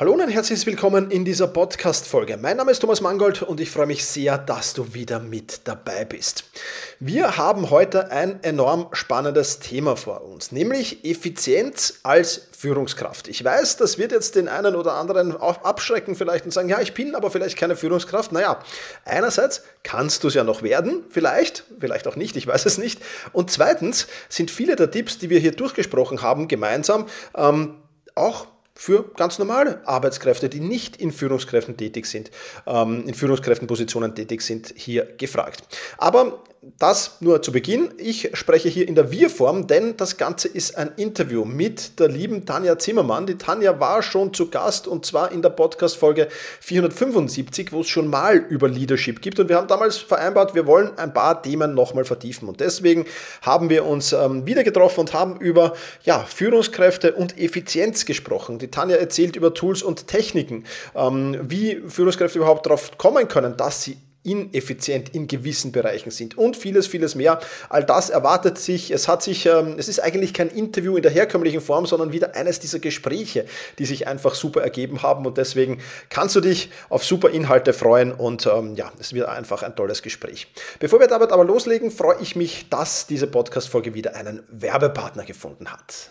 Hallo und herzlich willkommen in dieser Podcast-Folge. Mein Name ist Thomas Mangold und ich freue mich sehr, dass du wieder mit dabei bist. Wir haben heute ein enorm spannendes Thema vor uns, nämlich Effizienz als Führungskraft. Ich weiß, das wird jetzt den einen oder anderen abschrecken vielleicht und sagen, ja, ich bin aber vielleicht keine Führungskraft. Naja, einerseits kannst du es ja noch werden, vielleicht, vielleicht auch nicht, ich weiß es nicht. Und zweitens sind viele der Tipps, die wir hier durchgesprochen haben, gemeinsam ähm, auch für ganz normale Arbeitskräfte, die nicht in Führungskräften tätig sind, ähm, in Führungskräftenpositionen tätig sind, hier gefragt. Aber das nur zu Beginn. Ich spreche hier in der Wir-Form, denn das Ganze ist ein Interview mit der lieben Tanja Zimmermann. Die Tanja war schon zu Gast und zwar in der Podcast-Folge 475, wo es schon mal über Leadership gibt. Und wir haben damals vereinbart, wir wollen ein paar Themen nochmal vertiefen. Und deswegen haben wir uns ähm, wieder getroffen und haben über ja, Führungskräfte und Effizienz gesprochen. Die Tanja erzählt über Tools und Techniken, ähm, wie Führungskräfte überhaupt darauf kommen können, dass sie ineffizient in gewissen Bereichen sind und vieles, vieles mehr. All das erwartet sich. Es hat sich, ähm, es ist eigentlich kein Interview in der herkömmlichen Form, sondern wieder eines dieser Gespräche, die sich einfach super ergeben haben und deswegen kannst du dich auf super Inhalte freuen und ähm, ja, es wird einfach ein tolles Gespräch. Bevor wir damit aber loslegen, freue ich mich, dass diese Podcast-Folge wieder einen Werbepartner gefunden hat.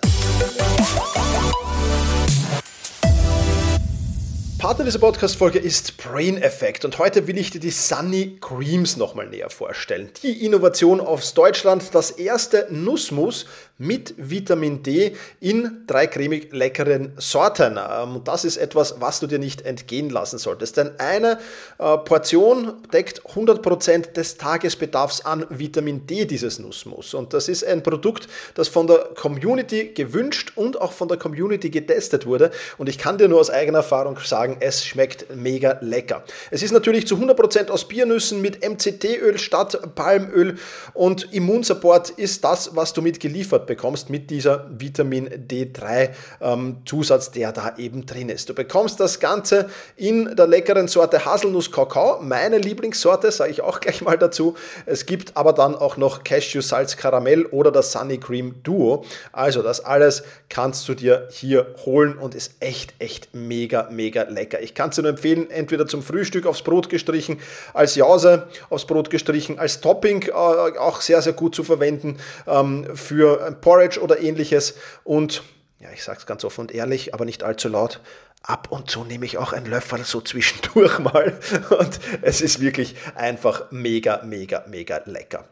Partner dieser Podcast-Folge ist Brain Effect und heute will ich dir die Sunny Creams nochmal näher vorstellen. Die Innovation aus Deutschland, das erste Nussmus mit Vitamin D in drei cremig leckeren Sorten. Ähm, und das ist etwas, was du dir nicht entgehen lassen solltest. Denn eine äh, Portion deckt 100% des Tagesbedarfs an Vitamin D dieses Nussmus. Und das ist ein Produkt, das von der Community gewünscht und auch von der Community getestet wurde. Und ich kann dir nur aus eigener Erfahrung sagen, es schmeckt mega lecker. Es ist natürlich zu 100% aus Biernüssen mit MCT-Öl statt Palmöl und Immunsupport ist das, was du mitgeliefert bekommst mit dieser Vitamin D3 ähm, der da eben drin ist. Du bekommst das Ganze in der leckeren Sorte Haselnuss Kakao, meine Lieblingssorte, sage ich auch gleich mal dazu. Es gibt aber dann auch noch Cashew Salz Karamell oder das Sunny Cream Duo. Also das alles kannst du dir hier holen und ist echt, echt mega, mega lecker. Ich kann es dir nur empfehlen, entweder zum Frühstück aufs Brot gestrichen, als Jause aufs Brot gestrichen, als Topping äh, auch sehr, sehr gut zu verwenden ähm, für ein Porridge oder ähnliches. Und ja, ich sage es ganz offen und ehrlich, aber nicht allzu laut, ab und zu nehme ich auch einen Löffel so zwischendurch mal und es ist wirklich einfach mega, mega, mega lecker.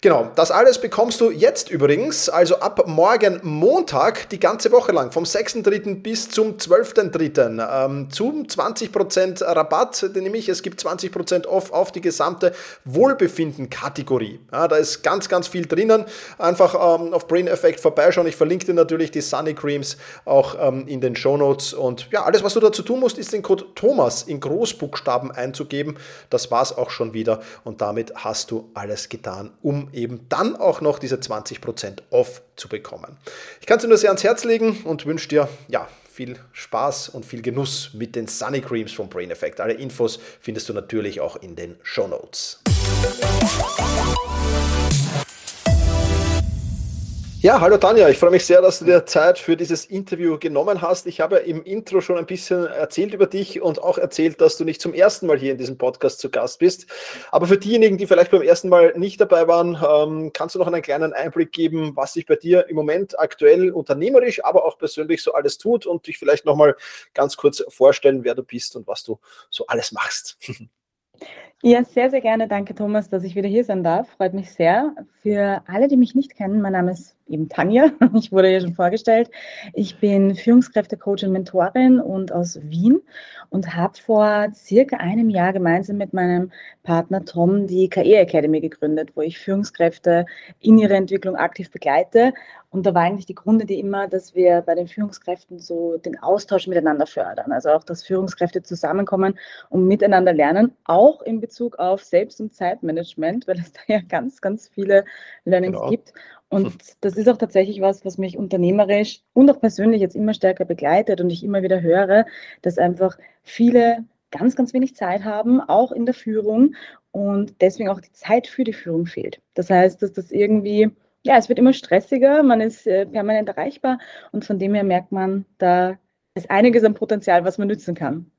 Genau, das alles bekommst du jetzt übrigens, also ab morgen Montag die ganze Woche lang, vom 6.3. bis zum 12.3. Ähm, zum 20% Rabatt, nämlich es gibt 20% off auf die gesamte Wohlbefinden-Kategorie. Ja, da ist ganz, ganz viel drinnen. Einfach ähm, auf Brain Effect vorbeischauen. Ich verlinke dir natürlich die Sunny Creams auch ähm, in den Show Notes und ja, alles, was du dazu tun musst, ist den Code Thomas in Großbuchstaben einzugeben. Das war's auch schon wieder und damit hast du alles getan, um eben dann auch noch diese 20% off zu bekommen. Ich kann es dir nur sehr ans Herz legen und wünsche dir, ja, viel Spaß und viel Genuss mit den Sunny Creams vom Brain Effect. Alle Infos findest du natürlich auch in den Show Notes. Ja, hallo Tanja, ich freue mich sehr, dass du dir Zeit für dieses Interview genommen hast. Ich habe im Intro schon ein bisschen erzählt über dich und auch erzählt, dass du nicht zum ersten Mal hier in diesem Podcast zu Gast bist. Aber für diejenigen, die vielleicht beim ersten Mal nicht dabei waren, ähm, kannst du noch einen kleinen Einblick geben, was sich bei dir im Moment aktuell unternehmerisch, aber auch persönlich so alles tut und dich vielleicht nochmal ganz kurz vorstellen, wer du bist und was du so alles machst. Ja, sehr, sehr gerne. Danke, Thomas, dass ich wieder hier sein darf. Freut mich sehr. Für alle, die mich nicht kennen, mein Name ist eben Tanja. Ich wurde ja schon vorgestellt. Ich bin Führungskräftecoach und Mentorin und aus Wien und habe vor circa einem Jahr gemeinsam mit meinem Partner Tom die KE Academy gegründet, wo ich Führungskräfte in ihrer Entwicklung aktiv begleite. Und da war eigentlich die Grundidee immer, dass wir bei den Führungskräften so den Austausch miteinander fördern. Also auch, dass Führungskräfte zusammenkommen und miteinander lernen, auch in Bezug auf Selbst- und Zeitmanagement, weil es da ja ganz, ganz viele Learnings genau. gibt. Und das ist auch tatsächlich was, was mich unternehmerisch und auch persönlich jetzt immer stärker begleitet und ich immer wieder höre, dass einfach viele ganz, ganz wenig Zeit haben, auch in der Führung und deswegen auch die Zeit für die Führung fehlt. Das heißt, dass das irgendwie, ja, es wird immer stressiger, man ist äh, permanent erreichbar und von dem her merkt man, da ist einiges an Potenzial, was man nützen kann.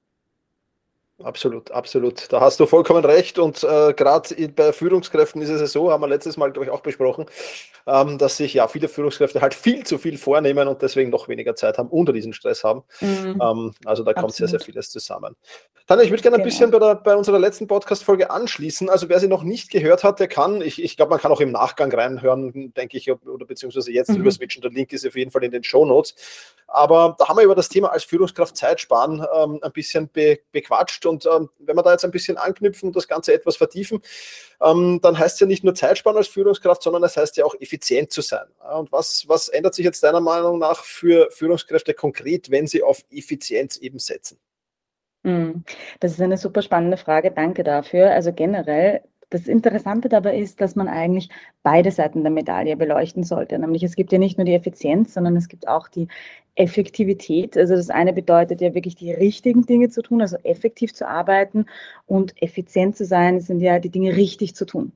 Absolut, absolut. Da hast du vollkommen recht. Und äh, gerade bei Führungskräften ist es ja so, haben wir letztes Mal, glaube ich, auch besprochen, ähm, dass sich ja viele Führungskräfte halt viel zu viel vornehmen und deswegen noch weniger Zeit haben, unter diesen Stress haben. Mhm. Ähm, also da kommt sehr, sehr vieles zusammen. Tanja, ich würde gerne ein genau. bisschen bei, der, bei unserer letzten Podcast-Folge anschließen. Also wer sie noch nicht gehört hat, der kann, ich, ich glaube, man kann auch im Nachgang reinhören, denke ich, oder beziehungsweise jetzt mhm. überswitchen. Der Link ist auf jeden Fall in den Show Notes. Aber da haben wir über das Thema als Führungskraft Zeit sparen ähm, ein bisschen be, bequatscht. Und ähm, wenn wir da jetzt ein bisschen anknüpfen und das Ganze etwas vertiefen, ähm, dann heißt es ja nicht nur Zeit sparen als Führungskraft, sondern es heißt ja auch effizient zu sein. Und was, was ändert sich jetzt deiner Meinung nach für Führungskräfte konkret, wenn sie auf Effizienz eben setzen? Hm, das ist eine super spannende Frage. Danke dafür. Also generell das Interessante dabei ist, dass man eigentlich beide Seiten der Medaille beleuchten sollte. Nämlich es gibt ja nicht nur die Effizienz, sondern es gibt auch die Effektivität. Also das eine bedeutet ja wirklich die richtigen Dinge zu tun, also effektiv zu arbeiten und effizient zu sein, sind ja die Dinge richtig zu tun.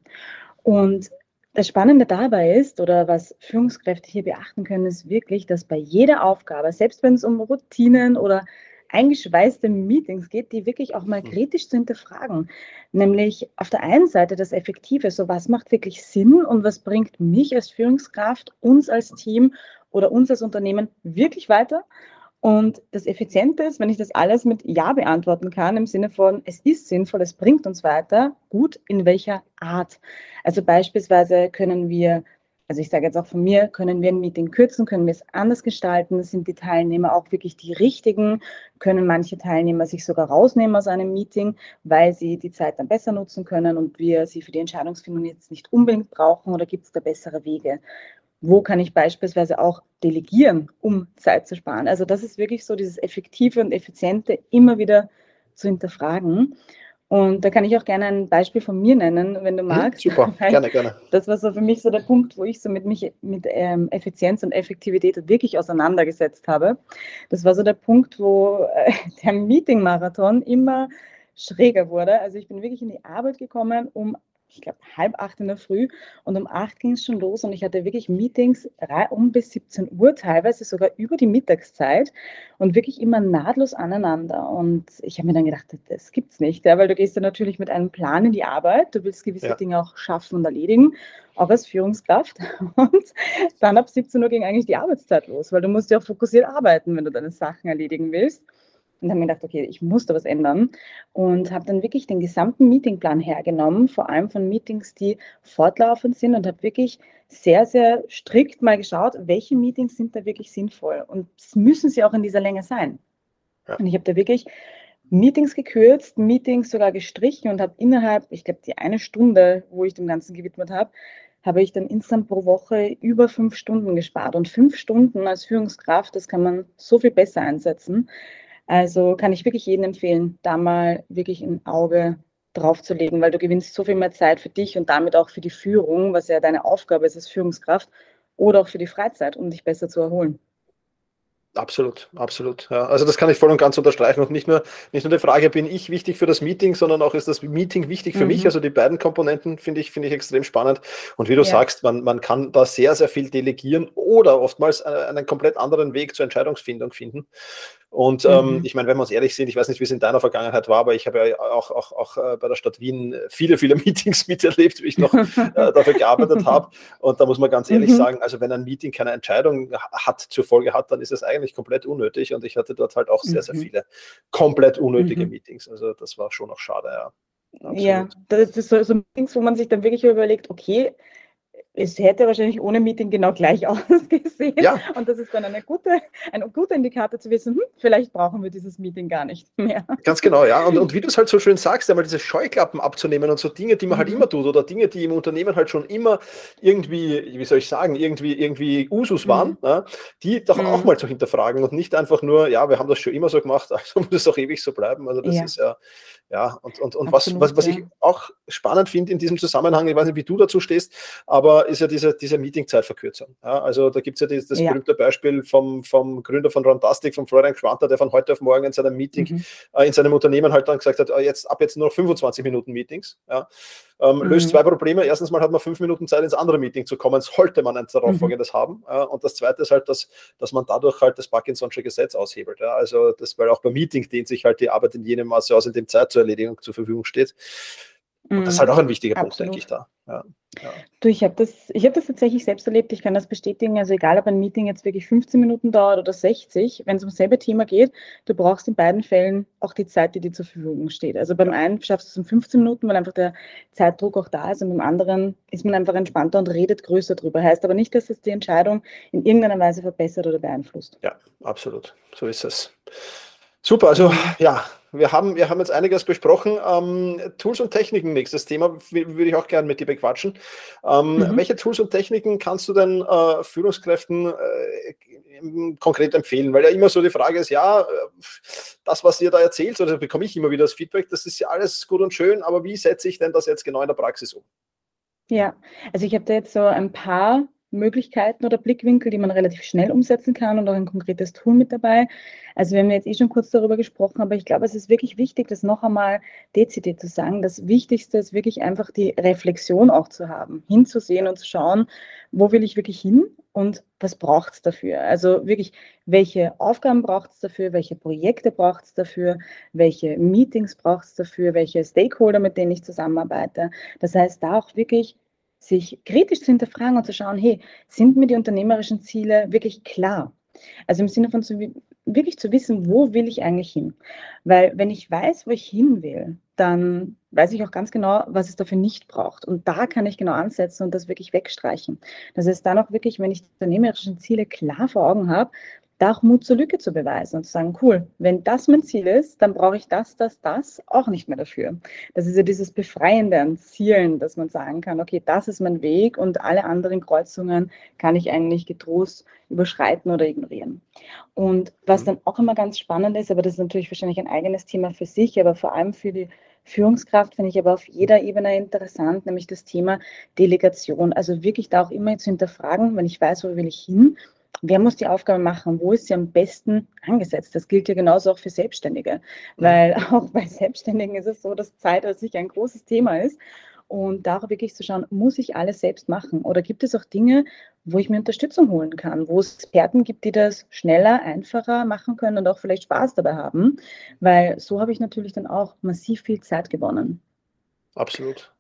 Und das Spannende dabei ist, oder was Führungskräfte hier beachten können, ist wirklich, dass bei jeder Aufgabe, selbst wenn es um Routinen oder eingeschweißte Meetings geht, die wirklich auch mal mhm. kritisch zu hinterfragen. Nämlich auf der einen Seite das Effektive, so was macht wirklich Sinn und was bringt mich als Führungskraft, uns als Team oder uns als Unternehmen wirklich weiter. Und das Effiziente ist, wenn ich das alles mit Ja beantworten kann, im Sinne von, es ist sinnvoll, es bringt uns weiter, gut, in welcher Art. Also beispielsweise können wir also ich sage jetzt auch von mir, können wir ein Meeting kürzen, können wir es anders gestalten, sind die Teilnehmer auch wirklich die richtigen, können manche Teilnehmer sich sogar rausnehmen aus einem Meeting, weil sie die Zeit dann besser nutzen können und wir sie für die Entscheidungsfindung jetzt nicht unbedingt brauchen oder gibt es da bessere Wege? Wo kann ich beispielsweise auch delegieren, um Zeit zu sparen? Also das ist wirklich so dieses Effektive und Effiziente immer wieder zu hinterfragen. Und da kann ich auch gerne ein Beispiel von mir nennen, wenn du mhm, magst. Super, gerne, gerne. Das war so für mich so der Punkt, wo ich so mit mich mit ähm, Effizienz und Effektivität wirklich auseinandergesetzt habe. Das war so der Punkt, wo äh, der Meeting-Marathon immer schräger wurde. Also ich bin wirklich in die Arbeit gekommen, um ich glaube, halb acht in der Früh und um acht ging es schon los und ich hatte wirklich Meetings um bis 17 Uhr, teilweise sogar über die Mittagszeit und wirklich immer nahtlos aneinander. Und ich habe mir dann gedacht, das gibt's nicht, ja, weil du gehst ja natürlich mit einem Plan in die Arbeit, du willst gewisse ja. Dinge auch schaffen und erledigen, auch als Führungskraft. Und dann ab 17 Uhr ging eigentlich die Arbeitszeit los, weil du musst ja auch fokussiert arbeiten, wenn du deine Sachen erledigen willst. Und habe mir gedacht, okay, ich muss da was ändern und habe dann wirklich den gesamten Meetingplan hergenommen, vor allem von Meetings, die fortlaufend sind und habe wirklich sehr, sehr strikt mal geschaut, welche Meetings sind da wirklich sinnvoll und müssen sie auch in dieser Länge sein. Ja. Und ich habe da wirklich Meetings gekürzt, Meetings sogar gestrichen und habe innerhalb, ich glaube, die eine Stunde, wo ich dem Ganzen gewidmet habe, habe ich dann insgesamt pro Woche über fünf Stunden gespart. Und fünf Stunden als Führungskraft, das kann man so viel besser einsetzen. Also kann ich wirklich jedem empfehlen, da mal wirklich ein Auge drauf zu legen, weil du gewinnst so viel mehr Zeit für dich und damit auch für die Führung, was ja deine Aufgabe ist als Führungskraft, oder auch für die Freizeit, um dich besser zu erholen. Absolut, absolut. Ja. Also das kann ich voll und ganz unterstreichen. Und nicht nur, nicht nur die Frage, bin ich wichtig für das Meeting, sondern auch ist das Meeting wichtig für mhm. mich. Also die beiden Komponenten finde ich, finde ich extrem spannend. Und wie du ja. sagst, man, man kann da sehr, sehr viel delegieren oder oftmals äh, einen komplett anderen Weg zur Entscheidungsfindung finden. Und ähm, mhm. ich meine, wenn wir uns ehrlich sind, ich weiß nicht, wie es in deiner Vergangenheit war, aber ich habe ja auch, auch, auch äh, bei der Stadt Wien viele, viele Meetings miterlebt, wie ich noch äh, dafür gearbeitet habe. Und da muss man ganz ehrlich mhm. sagen, also wenn ein Meeting keine Entscheidung hat, zur Folge hat, dann ist es eigentlich komplett unnötig. Und ich hatte dort halt auch sehr, sehr mhm. viele komplett unnötige mhm. Meetings. Also das war schon noch schade, ja. Absolut. Ja, das ist so, so Meetings, wo man sich dann wirklich überlegt, okay, es hätte wahrscheinlich ohne Meeting genau gleich ausgesehen. Ja. Und das ist dann eine gute, ein guter Indikator zu wissen, hm, vielleicht brauchen wir dieses Meeting gar nicht mehr. Ganz genau, ja. Und, und wie du es halt so schön sagst, einmal diese Scheuklappen abzunehmen und so Dinge, die man halt mhm. immer tut oder Dinge, die im Unternehmen halt schon immer irgendwie, wie soll ich sagen, irgendwie, irgendwie Usus waren, mhm. ja, die doch mhm. auch mal zu hinterfragen und nicht einfach nur, ja, wir haben das schon immer so gemacht, also muss es auch ewig so bleiben. Also das ja. ist ja, ja, und, und, und was, was, was ich auch spannend finde in diesem Zusammenhang, ich weiß nicht, wie du dazu stehst, aber ist ja diese, diese Meetingzeitverkürzung. Ja, also da gibt es ja dieses, das ja. berühmte Beispiel vom, vom Gründer von Rantastic, von Florian Schwanter, der von heute auf morgen in seinem Meeting, mhm. äh, in seinem Unternehmen halt dann gesagt hat, äh, jetzt ab jetzt nur noch 25 Minuten Meetings. Ja. Ähm, mhm. Löst zwei Probleme. Erstens mal hat man fünf Minuten Zeit, ins andere Meeting zu kommen, sollte man ein darauffolgendes mhm. haben. Äh, und das zweite ist halt, dass, dass man dadurch halt das Parkinson'sche Gesetz aushebelt. Ja. Also das, weil auch beim Meeting dehnt sich halt die Arbeit in jenem Maße aus, in dem Zeit zur Erledigung zur Verfügung steht. Und das ist halt auch ein wichtiger Absolut. Punkt, denke ich da. Ja, ja. Du, ich habe das, hab das tatsächlich selbst erlebt. Ich kann das bestätigen. Also egal, ob ein Meeting jetzt wirklich 15 Minuten dauert oder 60, wenn es um selbe Thema geht, du brauchst in beiden Fällen auch die Zeit, die dir zur Verfügung steht. Also beim einen schaffst du es in 15 Minuten, weil einfach der Zeitdruck auch da ist und beim anderen ist man einfach entspannter und redet größer drüber. Heißt aber nicht, dass es die Entscheidung in irgendeiner Weise verbessert oder beeinflusst. Ja, absolut. So ist es. Super, also ja, wir haben, wir haben jetzt einiges besprochen. Ähm, Tools und Techniken, nächstes Thema, würde ich auch gerne mit dir bequatschen. Ähm, mhm. Welche Tools und Techniken kannst du denn äh, Führungskräften äh, konkret empfehlen? Weil ja immer so die Frage ist, ja, äh, das, was ihr da erzählt, oder bekomme ich immer wieder das Feedback, das ist ja alles gut und schön, aber wie setze ich denn das jetzt genau in der Praxis um? Ja, also ich habe da jetzt so ein paar Möglichkeiten oder Blickwinkel, die man relativ schnell umsetzen kann und auch ein konkretes Tool mit dabei. Also wir haben jetzt eh schon kurz darüber gesprochen, aber ich glaube, es ist wirklich wichtig, das noch einmal dezidiert zu sagen. Das Wichtigste ist wirklich einfach die Reflexion auch zu haben, hinzusehen und zu schauen, wo will ich wirklich hin und was braucht es dafür? Also wirklich, welche Aufgaben braucht es dafür, welche Projekte braucht es dafür, welche Meetings braucht es dafür, welche Stakeholder, mit denen ich zusammenarbeite. Das heißt, da auch wirklich sich kritisch zu hinterfragen und zu schauen, hey, sind mir die unternehmerischen Ziele wirklich klar? Also im Sinne von zu, wirklich zu wissen, wo will ich eigentlich hin? Weil wenn ich weiß, wo ich hin will, dann weiß ich auch ganz genau, was es dafür nicht braucht. Und da kann ich genau ansetzen und das wirklich wegstreichen. Das heißt, dann auch wirklich, wenn ich die unternehmerischen Ziele klar vor Augen habe, da auch Mut zur Lücke zu beweisen und zu sagen, cool, wenn das mein Ziel ist, dann brauche ich das, das, das auch nicht mehr dafür. Das ist ja dieses Befreiende an Zielen, dass man sagen kann, okay, das ist mein Weg und alle anderen Kreuzungen kann ich eigentlich getrost überschreiten oder ignorieren. Und was dann auch immer ganz spannend ist, aber das ist natürlich wahrscheinlich ein eigenes Thema für sich, aber vor allem für die Führungskraft finde ich aber auf jeder Ebene interessant, nämlich das Thema Delegation. Also wirklich da auch immer zu hinterfragen, wenn ich weiß, wo will ich hin, wer muss die Aufgabe machen, wo ist sie am besten angesetzt. Das gilt ja genauso auch für Selbstständige, weil auch bei Selbstständigen ist es so, dass Zeit an sich ein großes Thema ist. Und da auch wirklich zu schauen, muss ich alles selbst machen? Oder gibt es auch Dinge, wo ich mir Unterstützung holen kann, wo es Experten gibt, die das schneller, einfacher machen können und auch vielleicht Spaß dabei haben? Weil so habe ich natürlich dann auch massiv viel Zeit gewonnen. Absolut.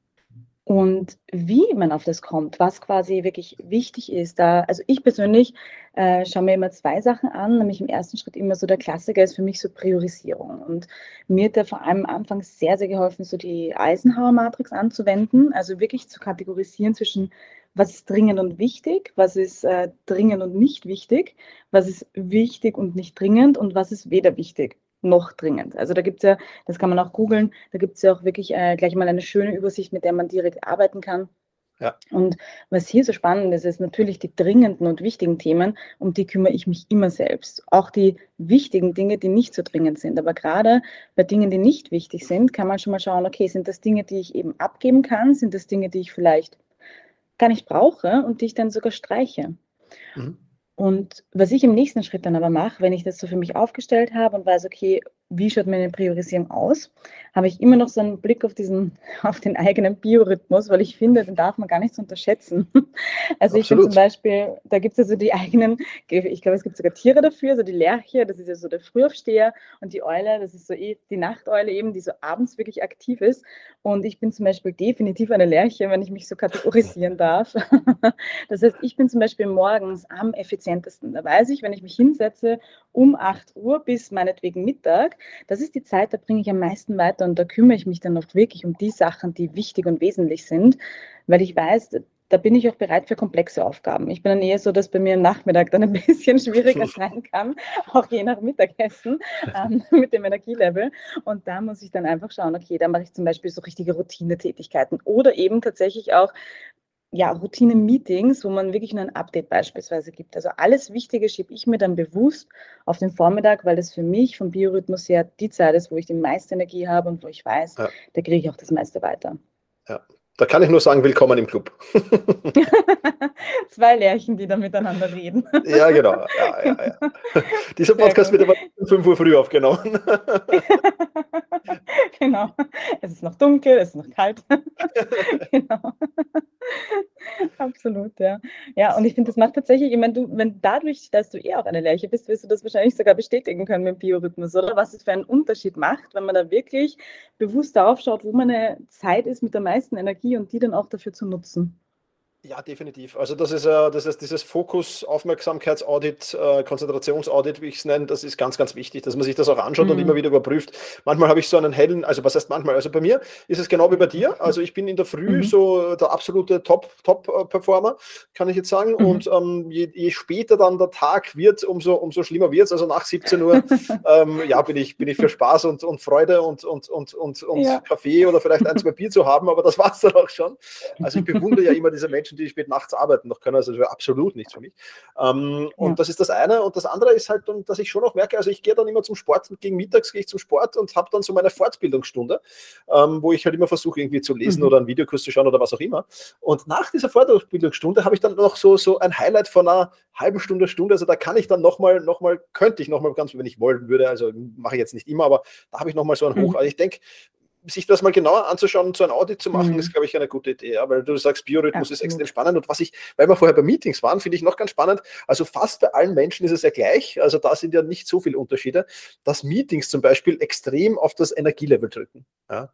Und wie man auf das kommt, was quasi wirklich wichtig ist. Da, also ich persönlich äh, schaue mir immer zwei Sachen an, nämlich im ersten Schritt immer so der Klassiker ist für mich so Priorisierung. Und mir hat da vor allem am Anfang sehr, sehr geholfen, so die Eisenhower-Matrix anzuwenden, also wirklich zu kategorisieren zwischen was ist dringend und wichtig, was ist äh, dringend und nicht wichtig, was ist wichtig und nicht dringend und was ist weder wichtig noch dringend. Also da gibt es ja, das kann man auch googeln, da gibt es ja auch wirklich äh, gleich mal eine schöne Übersicht, mit der man direkt arbeiten kann. Ja. Und was hier so spannend ist, ist natürlich die dringenden und wichtigen Themen, um die kümmere ich mich immer selbst. Auch die wichtigen Dinge, die nicht so dringend sind. Aber gerade bei Dingen, die nicht wichtig sind, kann man schon mal schauen, okay, sind das Dinge, die ich eben abgeben kann? Sind das Dinge, die ich vielleicht gar nicht brauche und die ich dann sogar streiche? Mhm. Und was ich im nächsten Schritt dann aber mache, wenn ich das so für mich aufgestellt habe und weiß, okay, wie schaut meine Priorisierung aus, habe ich immer noch so einen Blick auf diesen, auf den eigenen Biorhythmus, weil ich finde, den darf man gar nicht so unterschätzen. Also Absolut. ich finde zum Beispiel, da gibt es ja so die eigenen, ich glaube, es gibt sogar Tiere dafür, so die Lerche, das ist ja so der Frühaufsteher und die Eule, das ist so eh die Nachteule eben, die so abends wirklich aktiv ist. Und ich bin zum Beispiel definitiv eine Lerche, wenn ich mich so kategorisieren darf. Das heißt, ich bin zum Beispiel morgens am effizientesten. Da weiß ich, wenn ich mich hinsetze um 8 Uhr bis meinetwegen Mittag, das ist die Zeit, da bringe ich am meisten weiter und da kümmere ich mich dann oft wirklich um die Sachen, die wichtig und wesentlich sind, weil ich weiß, da bin ich auch bereit für komplexe Aufgaben. Ich bin dann eher so, dass bei mir am Nachmittag dann ein bisschen schwieriger sein kann, auch je nach Mittagessen ähm, mit dem Energielevel. Und da muss ich dann einfach schauen, okay, da mache ich zum Beispiel so richtige Routinetätigkeiten oder eben tatsächlich auch ja, Routine-Meetings, wo man wirklich nur ein Update beispielsweise gibt. Also alles Wichtige schiebe ich mir dann bewusst auf den Vormittag, weil das für mich vom Biorhythmus her die Zeit ist, wo ich die meiste Energie habe und wo ich weiß, ja. da kriege ich auch das meiste weiter. Ja, da kann ich nur sagen, willkommen im Club. Zwei Lärchen, die da miteinander reden. ja, genau. Ja, ja, ja. Dieser Podcast wird aber um 5 Uhr früh aufgenommen. genau. Es ist noch dunkel, es ist noch kalt. genau. Absolut, ja. Ja, und ich finde, das macht tatsächlich, ich meine, du, wenn dadurch, dass du eh auch eine Lerche bist, wirst du das wahrscheinlich sogar bestätigen können mit dem Biorhythmus, oder? Was es für einen Unterschied macht, wenn man da wirklich bewusst darauf schaut, wo meine Zeit ist mit der meisten Energie und die dann auch dafür zu nutzen. Ja, definitiv. Also das ist, äh, das ist dieses Fokus, Aufmerksamkeitsaudit, äh, Konzentrationsaudit, wie ich es nenne, das ist ganz, ganz wichtig, dass man sich das auch anschaut mhm. und immer wieder überprüft. Manchmal habe ich so einen hellen, also was heißt manchmal? Also bei mir ist es genau wie bei dir. Also ich bin in der Früh mhm. so der absolute Top-Top-Performer, kann ich jetzt sagen. Mhm. Und ähm, je, je, später dann der Tag wird, umso, umso schlimmer wird es. Also nach 17 Uhr ähm, ja, bin, ich, bin ich für Spaß und, und Freude und, und, und, und, und ja. Kaffee oder vielleicht ein, zwei Bier zu haben, aber das war es dann auch schon. Also ich bewundere ja immer diese Menschen, Menschen, die spät nachts arbeiten noch können. Also absolut nichts für mich. Ähm, und ja. das ist das eine. Und das andere ist halt, dass ich schon noch merke, also ich gehe dann immer zum Sport, gegen mittags gehe ich zum Sport und habe dann so meine Fortbildungsstunde, ähm, wo ich halt immer versuche, irgendwie zu lesen mhm. oder einen Videokurs zu schauen oder was auch immer. Und nach dieser Fortbildungsstunde habe ich dann noch so, so ein Highlight von einer halben Stunde, Stunde. Also da kann ich dann nochmal, nochmal, könnte ich nochmal ganz, wenn ich wollen würde, also mache ich jetzt nicht immer, aber da habe ich nochmal so ein Hoch. Mhm. Also ich denke, sich das mal genauer anzuschauen und so ein Audit zu machen, mhm. ist, glaube ich, eine gute Idee, ja, weil du sagst, Biorhythmus ja, ist extrem spannend. Und was ich, weil wir vorher bei Meetings waren, finde ich noch ganz spannend. Also fast bei allen Menschen ist es ja gleich. Also da sind ja nicht so viele Unterschiede, dass Meetings zum Beispiel extrem auf das Energielevel drücken. Ja.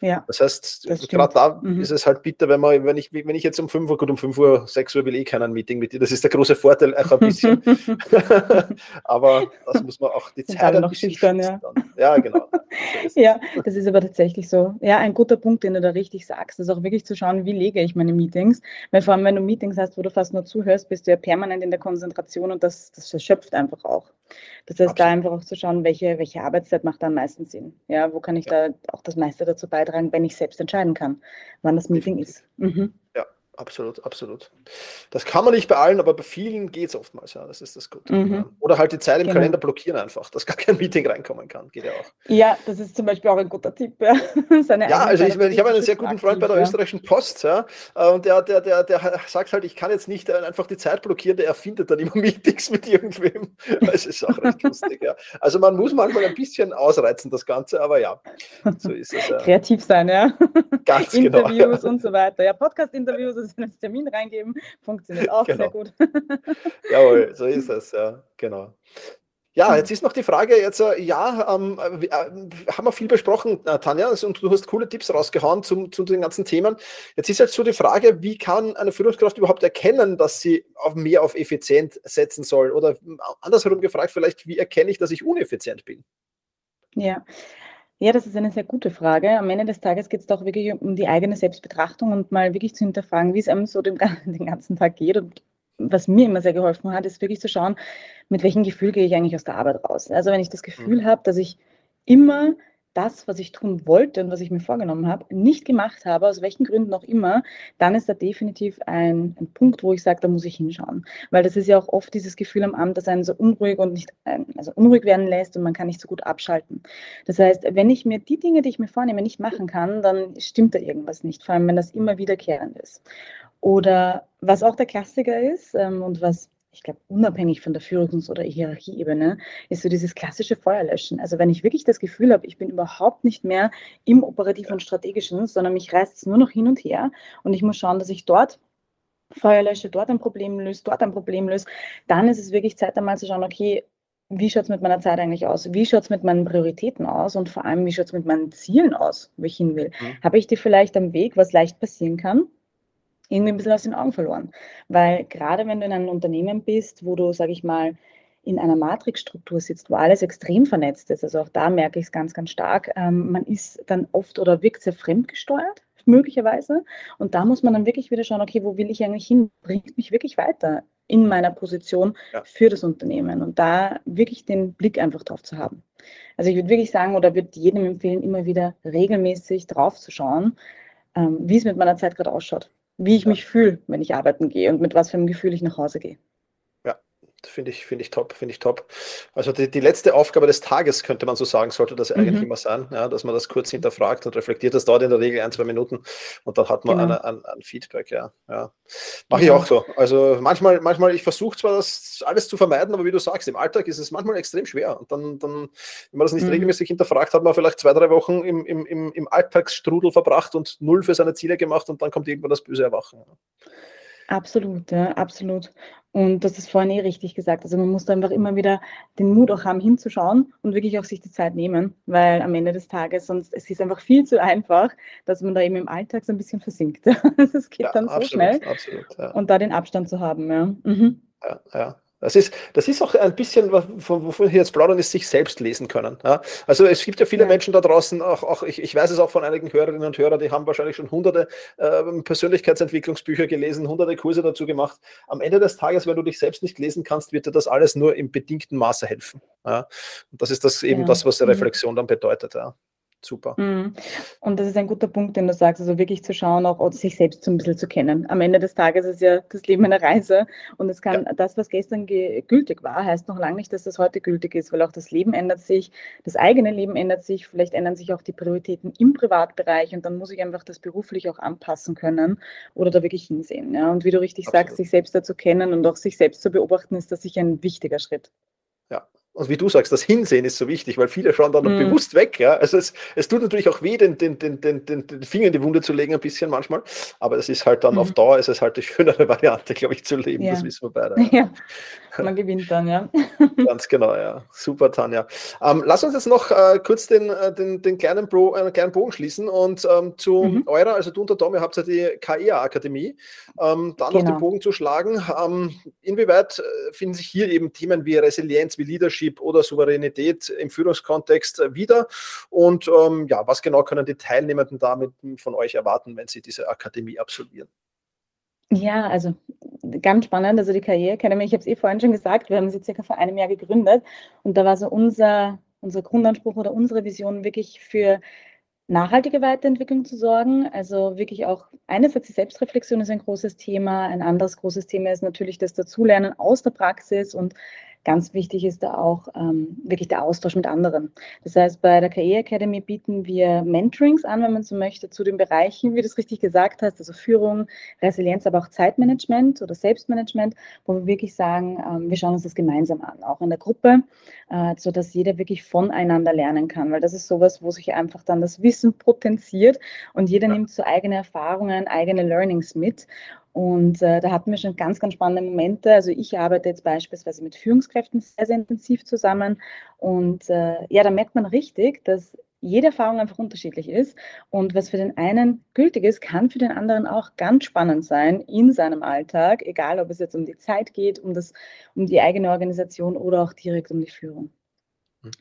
Ja, das heißt, gerade da mhm. ist es halt bitter, wenn man, wenn ich, wenn ich jetzt um 5 Uhr, gut um 5 Uhr, 6 Uhr will ich keinen Meeting mit dir. Das ist der große Vorteil, auch ein bisschen. aber das muss man auch die Zeit ein noch schüchtern, ja. ja, genau. So ja, das ist aber tatsächlich so. Ja, ein guter Punkt, den du da richtig sagst, ist auch wirklich zu schauen, wie lege ich meine Meetings. Weil vor allem, wenn du Meetings hast, wo du fast nur zuhörst, bist du ja permanent in der Konzentration und das, das erschöpft einfach auch. Das heißt, Absolut. da einfach auch zu schauen, welche, welche Arbeitszeit macht da am meisten Sinn. Ja, wo kann ich ja. da auch das meiste dazu beitragen, wenn ich selbst entscheiden kann, wann das Meeting ist. Mhm. Ja, Absolut, absolut. Das kann man nicht bei allen, aber bei vielen geht es oftmals, ja, das ist das Gute. Mhm. Oder halt die Zeit im genau. Kalender blockieren einfach, dass gar kein Meeting reinkommen kann, geht ja auch. Ja, das ist zum Beispiel auch ein guter Tipp. Ja, ja also ich, ich habe einen sehr guten Freund bei der österreichischen Post, ja, äh, und der, der, der, der sagt halt, ich kann jetzt nicht einfach die Zeit blockieren, der erfindet dann immer Meetings mit irgendwem. Das ist auch recht lustig, ja. Also man muss manchmal ein bisschen ausreizen, das Ganze, aber ja, so ist es. Ja. Kreativ sein, ja. Ganz genau. Interviews und so weiter. Ja, Podcast-Interviews also einen Termin reingeben, funktioniert auch genau. sehr gut. Jawohl, so ist es, ja, genau. Ja, jetzt ist noch die Frage, jetzt, äh, ja, ähm, äh, haben wir viel besprochen, äh, Tanja, also, und du hast coole Tipps rausgehauen zum, zu den ganzen Themen. Jetzt ist jetzt so die Frage, wie kann eine Führungskraft überhaupt erkennen, dass sie auf mehr auf effizient setzen soll? Oder andersherum gefragt, vielleicht, wie erkenne ich, dass ich uneffizient bin? Ja. Ja, das ist eine sehr gute Frage. Am Ende des Tages geht es doch wirklich um die eigene Selbstbetrachtung und mal wirklich zu hinterfragen, wie es einem so den, ganzen Tag geht und was mir immer sehr geholfen hat, ist wirklich zu schauen, mit welchem Gefühl gehe ich eigentlich aus der Arbeit raus. Also wenn ich das Gefühl mhm. habe, dass ich immer das, was ich tun wollte und was ich mir vorgenommen habe, nicht gemacht habe, aus welchen Gründen auch immer, dann ist da definitiv ein, ein Punkt, wo ich sage, da muss ich hinschauen. Weil das ist ja auch oft dieses Gefühl am Amt, das einen so unruhig und nicht, also unruhig werden lässt und man kann nicht so gut abschalten. Das heißt, wenn ich mir die Dinge, die ich mir vornehme, nicht machen kann, dann stimmt da irgendwas nicht, vor allem wenn das immer wiederkehrend ist. Oder was auch der Klassiker ist ähm, und was ich glaube, unabhängig von der Führungs- oder Hierarchieebene, ist so dieses klassische Feuerlöschen. Also wenn ich wirklich das Gefühl habe, ich bin überhaupt nicht mehr im operativen und strategischen, sondern mich reißt es nur noch hin und her und ich muss schauen, dass ich dort Feuer lösche, dort ein Problem löse, dort ein Problem löse, dann ist es wirklich Zeit einmal zu schauen, okay, wie schaut es mit meiner Zeit eigentlich aus? Wie schaut es mit meinen Prioritäten aus? Und vor allem, wie schaut es mit meinen Zielen aus, wo ich hin will? Mhm. Habe ich die vielleicht am Weg, was leicht passieren kann? Irgendwie ein bisschen aus den Augen verloren. Weil gerade wenn du in einem Unternehmen bist, wo du, sage ich mal, in einer Matrixstruktur sitzt, wo alles extrem vernetzt ist, also auch da merke ich es ganz, ganz stark, ähm, man ist dann oft oder wirkt sehr fremdgesteuert, möglicherweise. Und da muss man dann wirklich wieder schauen, okay, wo will ich eigentlich hin? Bringt mich wirklich weiter in meiner Position ja. für das Unternehmen? Und da wirklich den Blick einfach drauf zu haben. Also ich würde wirklich sagen oder würde jedem empfehlen, immer wieder regelmäßig drauf zu schauen, ähm, wie es mit meiner Zeit gerade ausschaut wie ich ja. mich fühle, wenn ich arbeiten gehe und mit was für einem Gefühl ich nach Hause gehe. Finde ich, finde ich top, finde ich top. Also die, die letzte Aufgabe des Tages, könnte man so sagen, sollte das mhm. eigentlich immer sein, ja, dass man das kurz hinterfragt und reflektiert. Das dauert in der Regel ein, zwei Minuten und dann hat man genau. ein, ein, Feedback, ja. ja. Mache ich auch so. Also manchmal, manchmal, ich versuche zwar das alles zu vermeiden, aber wie du sagst, im Alltag ist es manchmal extrem schwer. Und dann, dann wenn man das nicht mhm. regelmäßig hinterfragt, hat man vielleicht zwei, drei Wochen im, im, im, im Alltagsstrudel verbracht und null für seine Ziele gemacht und dann kommt irgendwann das böse Erwachen. Absolut, ja, absolut. Und das ist vorhin eh richtig gesagt. Also man muss da einfach immer wieder den Mut auch haben, hinzuschauen und wirklich auch sich die Zeit nehmen, weil am Ende des Tages sonst es ist einfach viel zu einfach, dass man da eben im Alltag so ein bisschen versinkt. Es geht ja, dann so absolut, schnell. Absolut, ja. Und da den Abstand zu haben, ja. Mhm. Ja, ja. Das ist, das ist auch ein bisschen, wovon wir jetzt plaudern, ist sich selbst lesen können. Ja? Also es gibt ja viele ja. Menschen da draußen, auch, auch ich, ich, weiß es auch von einigen Hörerinnen und Hörern, die haben wahrscheinlich schon hunderte äh, Persönlichkeitsentwicklungsbücher gelesen, hunderte Kurse dazu gemacht. Am Ende des Tages, wenn du dich selbst nicht lesen kannst, wird dir das alles nur im bedingten Maße helfen. Ja? Und das ist das eben das, was die mhm. Reflexion dann bedeutet. Super. Mhm. Und das ist ein guter Punkt, den du sagst, also wirklich zu schauen, auch sich selbst so ein bisschen zu kennen. Am Ende des Tages ist ja das Leben eine Reise und es kann, ja. das, was gestern gültig war, heißt noch lange nicht, dass das heute gültig ist, weil auch das Leben ändert sich, das eigene Leben ändert sich, vielleicht ändern sich auch die Prioritäten im Privatbereich und dann muss ich einfach das beruflich auch anpassen können oder da wirklich hinsehen. Ja? Und wie du richtig Absolut. sagst, sich selbst da zu kennen und auch sich selbst zu beobachten, ist das sicher ein wichtiger Schritt. Ja, und wie du sagst, das Hinsehen ist so wichtig, weil viele schauen dann mm. bewusst weg. Ja? Also es, es tut natürlich auch weh, den, den, den, den, den Finger in die Wunde zu legen, ein bisschen manchmal. Aber es ist halt dann mm. auf Dauer, ist es halt die schönere Variante, glaube ich, zu leben. Ja. Das wissen wir beide. Ja. Man gewinnt dann, ja. Ganz genau, ja. Super, Tanja. Ähm, lass uns jetzt noch äh, kurz den, äh, den, den kleinen, Bro, äh, kleinen Bogen schließen und ähm, zu mhm. eurer, also du und der Tom, ihr habt ja die KEA-Akademie, ähm, da genau. noch den genau. Bogen zu schlagen. Ähm, inwieweit äh, finden sich hier eben Themen wie Resilienz, wie Leadership oder Souveränität im Führungskontext äh, wieder? Und ähm, ja, was genau können die Teilnehmenden damit von euch erwarten, wenn sie diese Akademie absolvieren? Ja, also ganz spannend. Also die Karriere Academy, ich habe es eh vorhin schon gesagt, wir haben sie circa vor einem Jahr gegründet und da war so unser, unser Grundanspruch oder unsere Vision wirklich für nachhaltige Weiterentwicklung zu sorgen. Also wirklich auch einerseits die Selbstreflexion ist ein großes Thema, ein anderes großes Thema ist natürlich das Dazulernen aus der Praxis und Ganz wichtig ist da auch ähm, wirklich der Austausch mit anderen. Das heißt, bei der KE Academy bieten wir Mentorings an, wenn man so möchte, zu den Bereichen, wie du es richtig gesagt hast, also Führung, Resilienz, aber auch Zeitmanagement oder Selbstmanagement, wo wir wirklich sagen, ähm, wir schauen uns das gemeinsam an, auch in der Gruppe, äh, sodass jeder wirklich voneinander lernen kann, weil das ist sowas, wo sich einfach dann das Wissen potenziert und jeder ja. nimmt so eigene Erfahrungen, eigene Learnings mit. Und äh, da hatten wir schon ganz, ganz spannende Momente. Also ich arbeite jetzt beispielsweise mit Führungskräften sehr, sehr intensiv zusammen. Und äh, ja, da merkt man richtig, dass jede Erfahrung einfach unterschiedlich ist. Und was für den einen gültig ist, kann für den anderen auch ganz spannend sein in seinem Alltag, egal ob es jetzt um die Zeit geht, um, das, um die eigene Organisation oder auch direkt um die Führung.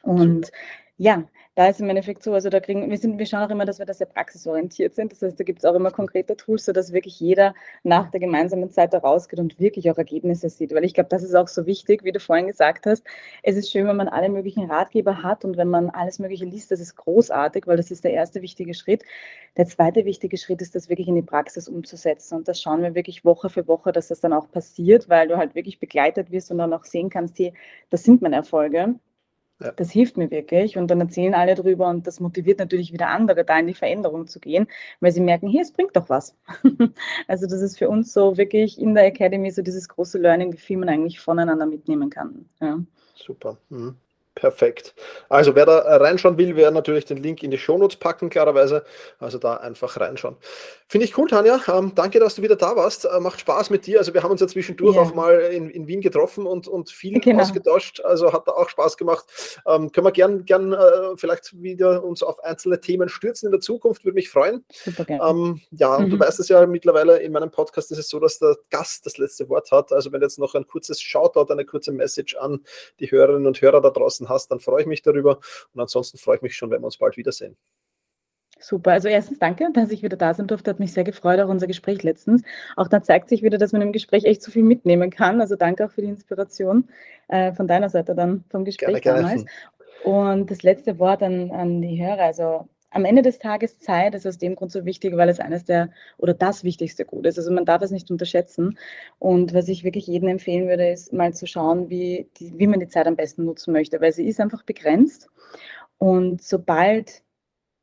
Und ja, da ist im Endeffekt so, also da kriegen wir sind, wir schauen auch immer, dass wir da sehr praxisorientiert sind. Das heißt, da gibt es auch immer konkrete Tools, sodass wirklich jeder nach der gemeinsamen Zeit da rausgeht und wirklich auch Ergebnisse sieht. Weil ich glaube, das ist auch so wichtig, wie du vorhin gesagt hast. Es ist schön, wenn man alle möglichen Ratgeber hat und wenn man alles Mögliche liest, das ist großartig, weil das ist der erste wichtige Schritt. Der zweite wichtige Schritt ist, das wirklich in die Praxis umzusetzen. Und das schauen wir wirklich Woche für Woche, dass das dann auch passiert, weil du halt wirklich begleitet wirst und dann auch sehen kannst, hey, das sind meine Erfolge. Ja. Das hilft mir wirklich und dann erzählen alle drüber und das motiviert natürlich wieder andere, da in die Veränderung zu gehen, weil sie merken, hier, es bringt doch was. also das ist für uns so wirklich in der Academy so dieses große Learning, wie viel man eigentlich voneinander mitnehmen kann. Ja. Super. Mhm. Perfekt. Also wer da reinschauen will, werde natürlich den Link in die Shownotes packen, klarerweise. Also da einfach reinschauen. Finde ich cool, Tanja. Ähm, danke, dass du wieder da warst. Äh, macht Spaß mit dir. Also wir haben uns ja zwischendurch ja. auch mal in, in Wien getroffen und, und viel genau. ausgetauscht. Also hat da auch Spaß gemacht. Ähm, können wir gern, gern äh, vielleicht wieder uns auf einzelne Themen stürzen in der Zukunft, würde mich freuen. Super gerne. Ähm, ja, mhm. du weißt es ja mittlerweile in meinem Podcast ist es so, dass der Gast das letzte Wort hat. Also wenn jetzt noch ein kurzes Shoutout, eine kurze Message an die Hörerinnen und Hörer da draußen hast, dann freue ich mich darüber. Und ansonsten freue ich mich schon, wenn wir uns bald wiedersehen. Super. Also erstens danke, dass ich wieder da sein durfte. Hat mich sehr gefreut, auch unser Gespräch letztens. Auch da zeigt sich wieder, dass man im Gespräch echt so viel mitnehmen kann. Also danke auch für die Inspiration äh, von deiner Seite dann vom Gespräch gerne, damals. Gerne. Und das letzte Wort an, an die Hörer. Also am Ende des Tages Zeit ist aus dem Grund so wichtig, weil es eines der oder das wichtigste Gut ist. Also man darf es nicht unterschätzen. Und was ich wirklich jedem empfehlen würde, ist mal zu schauen, wie, die, wie man die Zeit am besten nutzen möchte, weil sie ist einfach begrenzt. Und sobald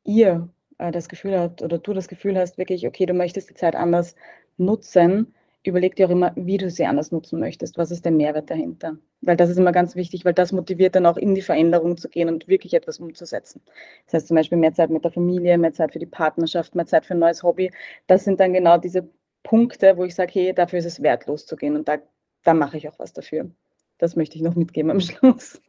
ihr äh, das Gefühl habt oder du das Gefühl hast, wirklich, okay, du möchtest die Zeit anders nutzen, überleg dir auch immer, wie du sie anders nutzen möchtest. Was ist der Mehrwert dahinter? Weil das ist immer ganz wichtig, weil das motiviert dann auch in die Veränderung zu gehen und wirklich etwas umzusetzen. Das heißt zum Beispiel mehr Zeit mit der Familie, mehr Zeit für die Partnerschaft, mehr Zeit für ein neues Hobby. Das sind dann genau diese Punkte, wo ich sage, hey, dafür ist es wert, loszugehen und da, da mache ich auch was dafür. Das möchte ich noch mitgeben am Schluss.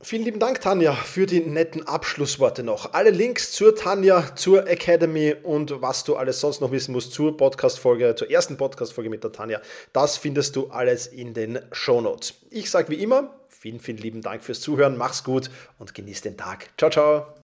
Vielen lieben Dank, Tanja, für die netten Abschlussworte noch. Alle Links zur Tanja, zur Academy und was du alles sonst noch wissen musst zur Podcast-Folge, zur ersten Podcast-Folge mit der Tanja, das findest du alles in den Show Notes. Ich sage wie immer, vielen, vielen lieben Dank fürs Zuhören, mach's gut und genieß den Tag. Ciao, ciao.